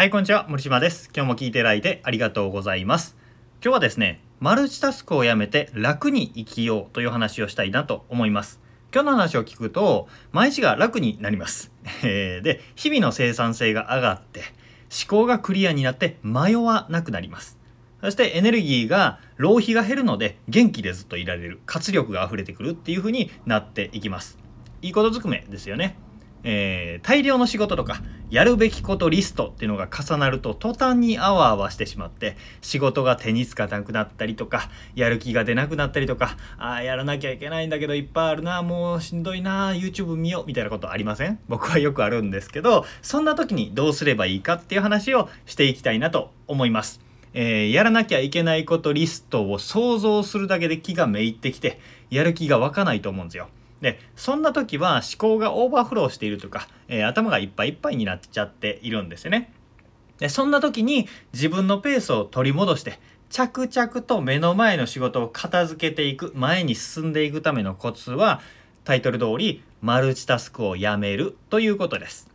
はい、こんにちは。森島です。今日も聞いていただいてありがとうございます。今日はですね、マルチタスクをやめて楽に生きようという話をしたいなと思います。今日の話を聞くと、毎日が楽になります。で、日々の生産性が上がって、思考がクリアになって迷わなくなります。そしてエネルギーが浪費が減るので元気でずっといられる活力が溢れてくるっていう風になっていきますいいことずくめですよねえー大量の仕事とかやるべきことリストっていうのが重なると途端にあわあわしてしまって仕事が手につかなくなったりとかやる気が出なくなったりとかあーやらなきゃいけないんだけどいっぱいあるなもうしんどいな YouTube 見ようみたいなことありません？僕はよくあるんですけどそんな時にどうすればいいかっていう話をしていきたいなと思います。えーやらなきゃいけないことリストを想像するだけで気がめいってきてやる気が湧かないと思うんですよ。でそんな時は思考がオーバーフローしているとか、えー頭がいっぱいいっぱいになっちゃっているんですよね。でそんな時に自分のペースを取り戻して着々と目の前の仕事を片付けていく前に進んでいくためのコツはタイトル通りマルチタスクをやめるということです。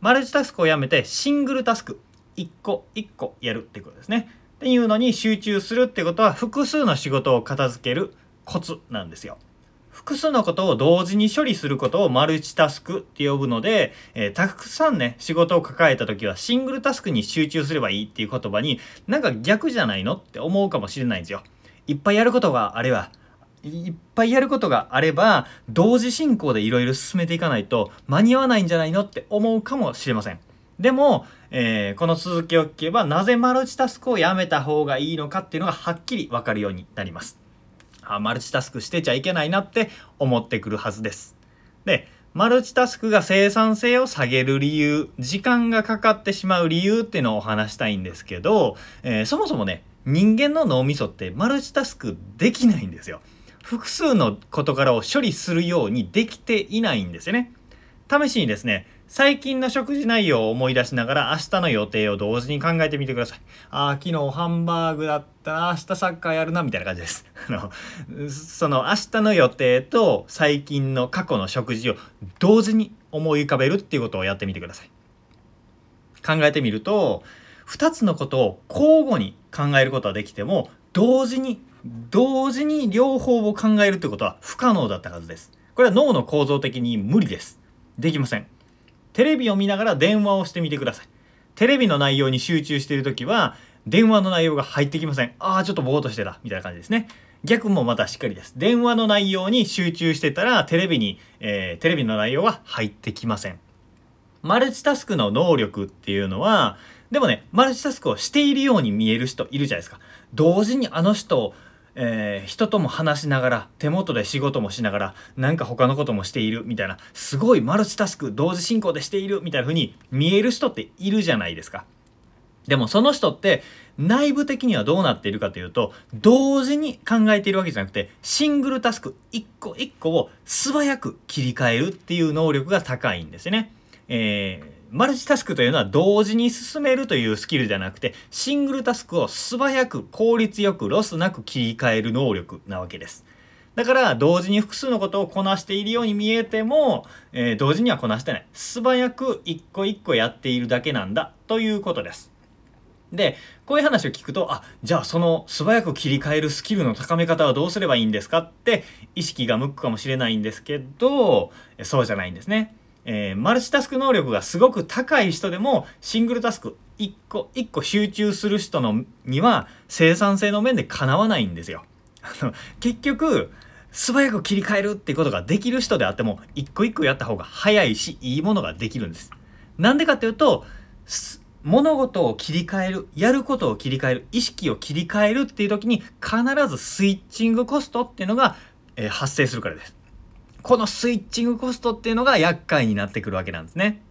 マルチタスクをやめてシングルタスク一個一個やるってことですね。っていうのに集中するってことは複数の仕事を片付けるコツなんですよ。複数のことを同時に処理することをマルチタスクって呼ぶので、えーたくさんね仕事を抱えた時はシングルタスクに集中すればいいっていう言葉になんか逆じゃないのって思うかもしれないんですよ。いっぱいやることがあればいっぱいやることがあれば同時進行でいろいろ進めていかないと間に合わないんじゃないのって思うかもしれません。でも、えーこの続きを聞けばなぜマルチタスクをやめた方がいいのかっていうのがはっきり分かるようになります。あマルチタスクしてちゃいけないなって思ってくるはずです。でマルチタスクが生産性を下げる理由時間がかかってしまう理由っていうのをお話したいんですけど、えーそもそもね人間の脳みそってマルチタスクできないんですよ。複数の事柄を処理するようにできていないんですよね。試しにですね最近の食事内容を思い出しながら明日の予定を同時に考えてみてください。ああ、昨日ハンバーグだったら明日サッカーやるなみたいな感じです。あのその明日の予定と最近の過去の食事を同時に思い浮かべるっていうことをやってみてください。考えてみると2つのことを交互に考えることはできても同時に同時に両方を考えるってことは不可能だったはずです。これは脳の構造的に無理です。できません。テレビを見ながら電話をしてみてください。テレビの内容に集中している時は電話の内容が入ってきません。ああ、ちょっとぼーっとしてた。みたいな感じですね。逆もまたしっかりです。電話の内容に集中してたらテレビに、えーテレビの内容は入ってきません。マルチタスクの能力っていうのはでもねマルチタスクをしているように見える人いるじゃないですか同時にあの人えー人とも話しながら手元で仕事もしながらなんか他のこともしているみたいなすごいマルチタスク同時進行でしているみたいな風に見える人っているじゃないですかでもその人って内部的にはどうなっているかというと同時に考えているわけじゃなくてシングルタスク一個一個を素早く切り替えるっていう能力が高いんですね。えーマルチタスクというのは同時に進めるというスキルじゃなくてシングルタスクを素早く効率よくロスなく切り替える能力なわけです。だから同時に複数のことをこなしているように見えても、えー同時にはこなしてない素早く一個一個やっているだけなんだということです。でこういう話を聞くとあじゃあその素早く切り替えるスキルの高め方はどうすればいいんですかって意識が向くかもしれないんですけどそうじゃないんですね。えーマルチタスク能力がすごく高い人でもシングルタスク一個一個集中する人のには生産性の面でかなわないんですよ。結局素早く切り替えるってことができる人であっても一個一個やった方が早いしいいものができるんです。なんでかっていうと物事を切り替えるやることを切り替える意識を切り替えるっていう時に必ずスイッチングコストっていうのが、えー発生するからです。このスイッチングコストっていうのが厄介になってくるわけなんですね。